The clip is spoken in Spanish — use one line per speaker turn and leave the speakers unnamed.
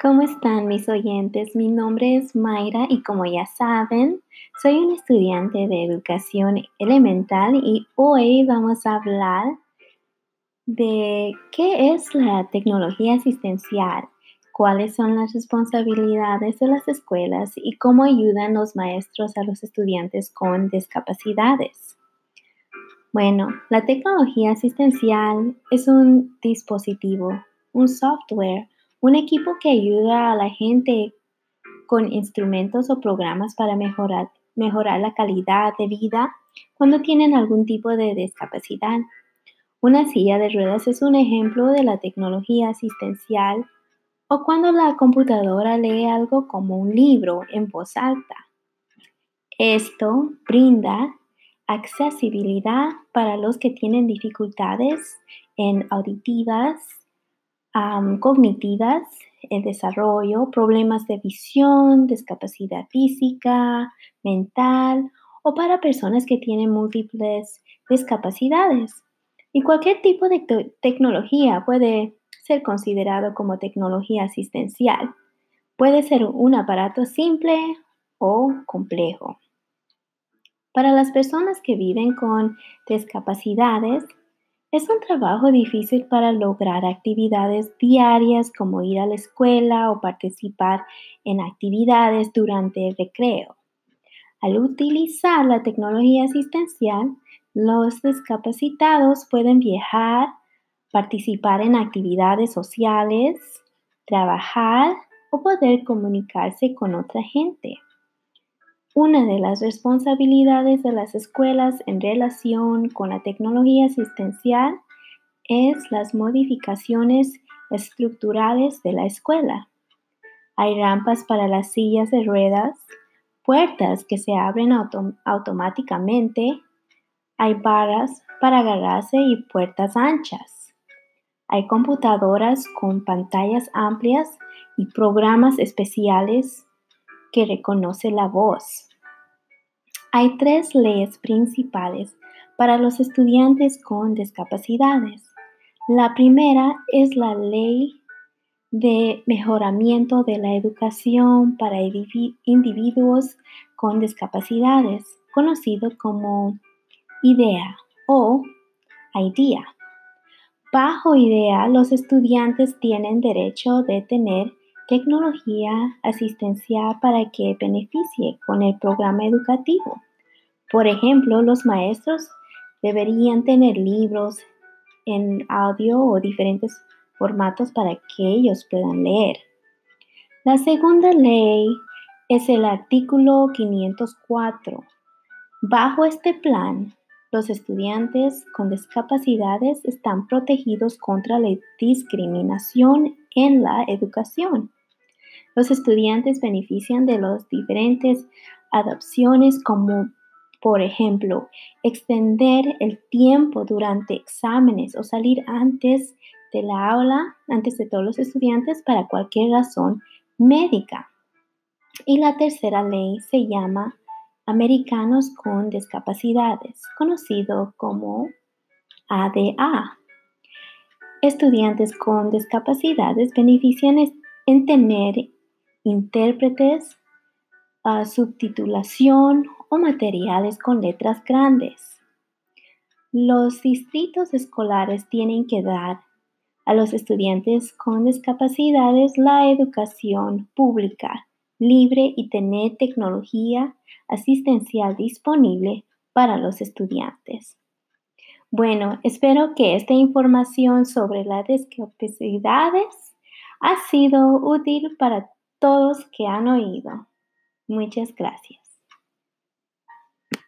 ¿Cómo están mis oyentes? Mi nombre es Mayra y como ya saben, soy un estudiante de educación elemental y hoy vamos a hablar de qué es la tecnología asistencial, cuáles son las responsabilidades de las escuelas y cómo ayudan los maestros a los estudiantes con discapacidades. Bueno, la tecnología asistencial es un dispositivo, un software, un equipo que ayuda a la gente con instrumentos o programas para mejorar, mejorar la calidad de vida cuando tienen algún tipo de discapacidad. Una silla de ruedas es un ejemplo de la tecnología asistencial o cuando la computadora lee algo como un libro en voz alta. Esto brinda accesibilidad para los que tienen dificultades en auditivas, cognitivas, el desarrollo, problemas de visión, discapacidad física, mental o para personas que tienen múltiples discapacidades. Y cualquier tipo de tecnología puede ser considerado como tecnología asistencial. Puede ser un aparato simple o complejo. Para las personas que viven con discapacidades, es un trabajo difícil para lograr actividades diarias como ir a la escuela o participar en actividades durante el recreo. Al utilizar la tecnología asistencial, los discapacitados pueden viajar, participar en actividades sociales, trabajar o poder comunicarse con otra gente. Una de las responsabilidades de las escuelas en relación con la tecnología asistencial es las modificaciones estructurales de la escuela. Hay rampas para las sillas de ruedas, puertas que se abren automáticamente hay barras para agarrarse y puertas anchas. Hay computadoras con pantallas amplias y programas especiales que reconoce la voz. Hay tres leyes principales para los estudiantes con discapacidades. La primera es la ley de mejoramiento de la educación para individuos con discapacidades, conocido como IDEA o IDEA. Bajo IDEA, los estudiantes tienen derecho de tener tecnología asistencial para que beneficie con el programa educativo. Por ejemplo, los maestros deberían tener libros en audio o diferentes formatos para que ellos puedan leer. La segunda ley es el artículo 504. Bajo este plan, los estudiantes con discapacidades están protegidos contra la discriminación en la educación. Los estudiantes benefician de las diferentes adopciones como, por ejemplo, extender el tiempo durante exámenes o salir antes de la aula, antes de todos los estudiantes, para cualquier razón médica. Y la tercera ley se llama Americanos con Discapacidades, conocido como ADA. Estudiantes con discapacidades benefician en tener intérpretes, subtitulación o materiales con letras grandes. Los distritos escolares tienen que dar a los estudiantes con discapacidades la educación pública libre y tener tecnología asistencial disponible para los estudiantes. Bueno, espero que esta información sobre las discapacidades ha sido útil para todos que han oído. Muchas gracias.